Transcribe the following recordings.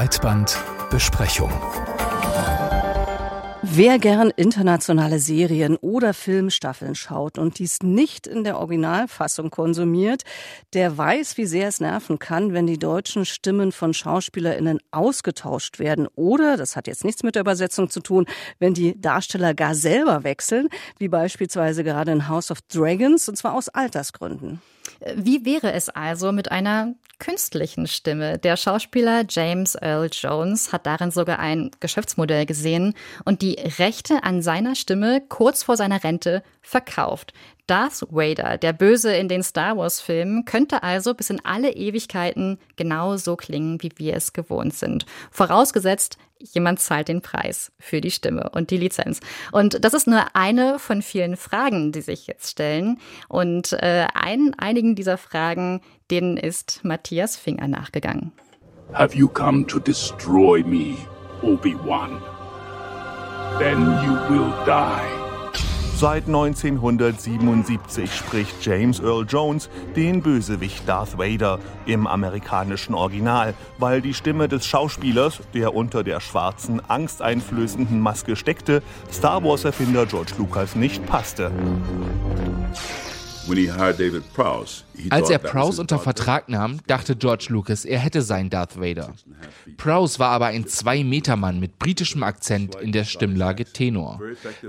Breitbandbesprechung. Wer gern internationale Serien oder Filmstaffeln schaut und dies nicht in der Originalfassung konsumiert, der weiß, wie sehr es nerven kann, wenn die deutschen Stimmen von SchauspielerInnen ausgetauscht werden. Oder, das hat jetzt nichts mit der Übersetzung zu tun, wenn die Darsteller gar selber wechseln, wie beispielsweise gerade in House of Dragons, und zwar aus Altersgründen. Wie wäre es also mit einer künstlichen Stimme? Der Schauspieler James Earl Jones hat darin sogar ein Geschäftsmodell gesehen und die Rechte an seiner Stimme kurz vor seiner Rente verkauft. Darth Vader, der Böse in den Star Wars-Filmen, könnte also bis in alle Ewigkeiten genauso klingen, wie wir es gewohnt sind. Vorausgesetzt, jemand zahlt den Preis für die Stimme und die Lizenz. Und das ist nur eine von vielen Fragen, die sich jetzt stellen. Und äh, ein, einigen dieser Fragen, denen ist Matthias Finger nachgegangen. Have you come to destroy me, Obi-Wan? Then you will die. Seit 1977 spricht James Earl Jones den Bösewicht Darth Vader im amerikanischen Original, weil die Stimme des Schauspielers, der unter der schwarzen, angsteinflößenden Maske steckte, Star Wars-Erfinder George Lucas nicht passte. Als er Prowse unter Vertrag nahm, dachte George Lucas, er hätte seinen Darth Vader. Prowse war aber ein Zwei-Meter-Mann mit britischem Akzent in der Stimmlage Tenor.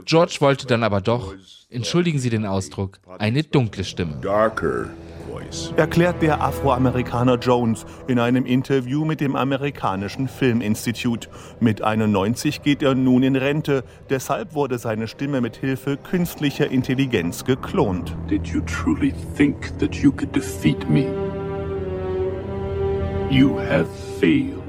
George wollte dann aber doch, entschuldigen Sie den Ausdruck, eine dunkle Stimme erklärt der Afroamerikaner Jones in einem Interview mit dem amerikanischen Filminstitut. Mit 91 geht er nun in Rente, deshalb wurde seine Stimme mit Hilfe künstlicher Intelligenz geklont. Did you truly think that you could defeat me? You have failed.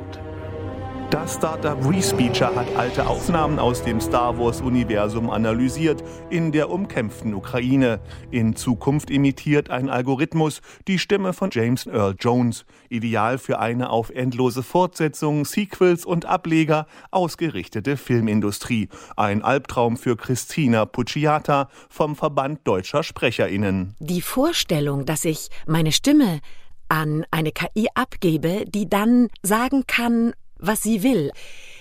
Das Startup Respeecher hat alte Aufnahmen aus dem Star Wars-Universum analysiert in der umkämpften Ukraine. In Zukunft imitiert ein Algorithmus die Stimme von James Earl Jones, ideal für eine auf endlose Fortsetzungen, Sequels und Ableger ausgerichtete Filmindustrie. Ein Albtraum für Christina Pucciata vom Verband deutscher SprecherInnen. Die Vorstellung, dass ich meine Stimme an eine KI abgebe, die dann sagen kann, was sie will,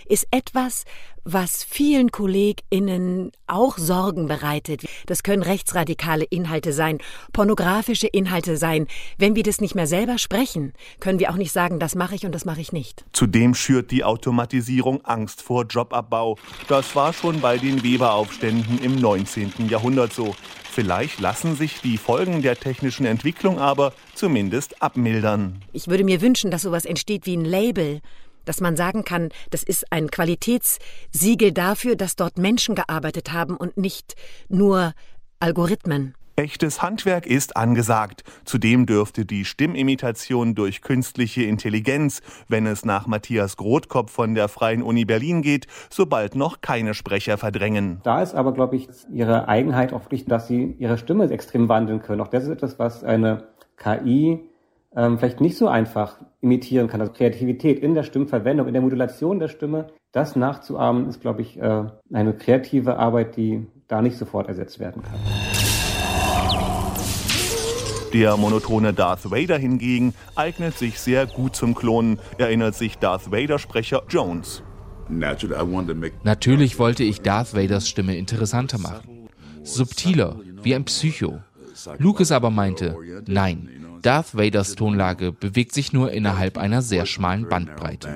ist etwas, was vielen KollegInnen auch Sorgen bereitet. Das können rechtsradikale Inhalte sein, pornografische Inhalte sein. Wenn wir das nicht mehr selber sprechen, können wir auch nicht sagen, das mache ich und das mache ich nicht. Zudem schürt die Automatisierung Angst vor Jobabbau. Das war schon bei den Weberaufständen im 19. Jahrhundert so. Vielleicht lassen sich die Folgen der technischen Entwicklung aber zumindest abmildern. Ich würde mir wünschen, dass sowas entsteht wie ein Label, dass man sagen kann, das ist ein Qualitätssiegel dafür, dass dort Menschen gearbeitet haben und nicht nur Algorithmen. Echtes Handwerk ist angesagt. Zudem dürfte die Stimmimitation durch künstliche Intelligenz, wenn es nach Matthias Grothkopf von der Freien Uni Berlin geht, sobald noch keine Sprecher verdrängen. Da ist aber, glaube ich, ihre Eigenheit auch wirklich, dass sie ihre Stimme extrem wandeln können. Auch das ist etwas, was eine KI ähm, vielleicht nicht so einfach imitieren kann. Also Kreativität in der Stimmverwendung, in der Modulation der Stimme, das nachzuahmen, ist, glaube ich, äh, eine kreative Arbeit, die da nicht sofort ersetzt werden kann. Der monotone Darth Vader hingegen eignet sich sehr gut zum Klonen, erinnert sich Darth Vader-Sprecher Jones. Natürlich wollte ich Darth Vaders Stimme interessanter machen. Subtiler, wie ein Psycho. Lucas aber meinte, nein, Darth Vaders Tonlage bewegt sich nur innerhalb einer sehr schmalen Bandbreite.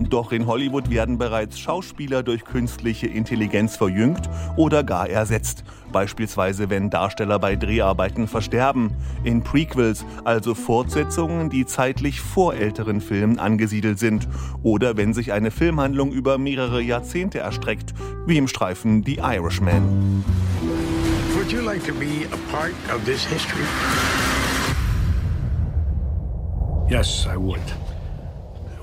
Doch in Hollywood werden bereits Schauspieler durch künstliche Intelligenz verjüngt oder gar ersetzt. Beispielsweise, wenn Darsteller bei Dreharbeiten versterben. In Prequels, also Fortsetzungen, die zeitlich vor älteren Filmen angesiedelt sind. Oder wenn sich eine Filmhandlung über mehrere Jahrzehnte erstreckt, wie im Streifen The Irishman. Would you like to be a part of this history? Yes, I would.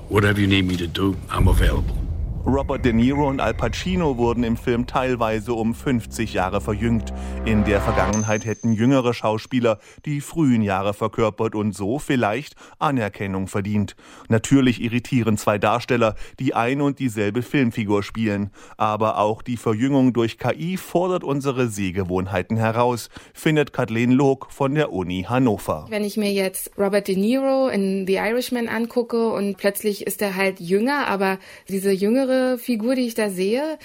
Whatever you need me to do, I'm available. Robert De Niro und Al Pacino wurden im Film teilweise um 50 Jahre verjüngt. In der Vergangenheit hätten jüngere Schauspieler die frühen Jahre verkörpert und so vielleicht Anerkennung verdient. Natürlich irritieren zwei Darsteller, die ein und dieselbe Filmfigur spielen. Aber auch die Verjüngung durch KI fordert unsere Sehgewohnheiten heraus, findet Kathleen Log von der Uni Hannover. Wenn ich mir jetzt Robert De Niro in The Irishman angucke und plötzlich ist er halt jünger, aber diese jüngere Figur, die ich da sehe,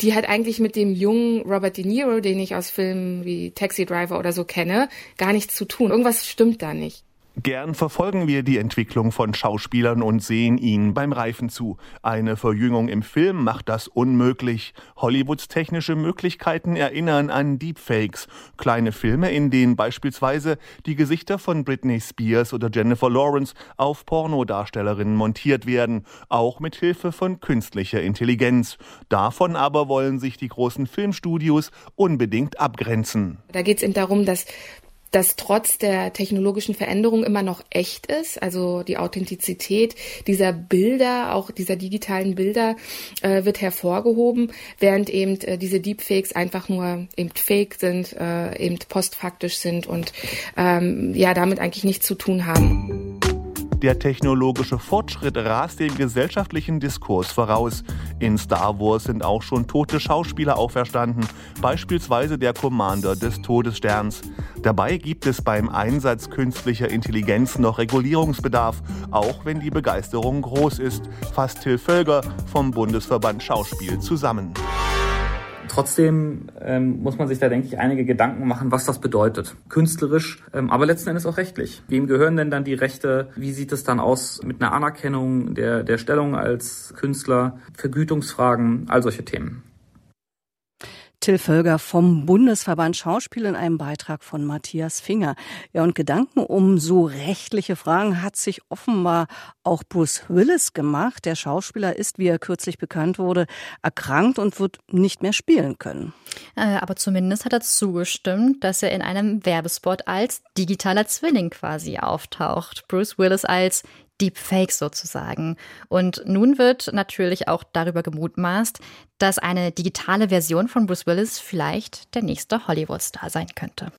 die hat eigentlich mit dem jungen Robert De Niro, den ich aus Filmen wie Taxi Driver oder so kenne, gar nichts zu tun. Irgendwas stimmt da nicht. Gern verfolgen wir die Entwicklung von Schauspielern und sehen ihnen beim Reifen zu. Eine Verjüngung im Film macht das unmöglich. Hollywoods technische Möglichkeiten erinnern an Deepfakes. Kleine Filme, in denen beispielsweise die Gesichter von Britney Spears oder Jennifer Lawrence auf Pornodarstellerinnen montiert werden, auch mit Hilfe von künstlicher Intelligenz. Davon aber wollen sich die großen Filmstudios unbedingt abgrenzen. Da geht es eben darum, dass das trotz der technologischen Veränderung immer noch echt ist. Also die Authentizität dieser Bilder, auch dieser digitalen Bilder, äh, wird hervorgehoben, während eben äh, diese Deepfakes einfach nur eben fake sind, äh, eben postfaktisch sind und ähm, ja damit eigentlich nichts zu tun haben. Der technologische Fortschritt rast dem gesellschaftlichen Diskurs voraus. In Star Wars sind auch schon tote Schauspieler auferstanden, beispielsweise der Commander des Todessterns. Dabei gibt es beim Einsatz künstlicher Intelligenz noch Regulierungsbedarf, auch wenn die Begeisterung groß ist, fasst Till Völger vom Bundesverband Schauspiel zusammen. Trotzdem ähm, muss man sich da, denke ich, einige Gedanken machen, was das bedeutet. Künstlerisch, ähm, aber letzten Endes auch rechtlich. Wem gehören denn dann die Rechte? Wie sieht es dann aus mit einer Anerkennung der, der Stellung als Künstler? Vergütungsfragen, all solche Themen. Till Völger vom Bundesverband Schauspiel in einem Beitrag von Matthias Finger. Ja, und Gedanken um so rechtliche Fragen hat sich offenbar auch Bruce Willis gemacht. Der Schauspieler ist, wie er kürzlich bekannt wurde, erkrankt und wird nicht mehr spielen können. Äh, aber zumindest hat er zugestimmt, dass er in einem Werbespot als digitaler Zwilling quasi auftaucht. Bruce Willis als Deepfake sozusagen. Und nun wird natürlich auch darüber gemutmaßt, dass eine digitale Version von Bruce Willis vielleicht der nächste Hollywood-Star sein könnte.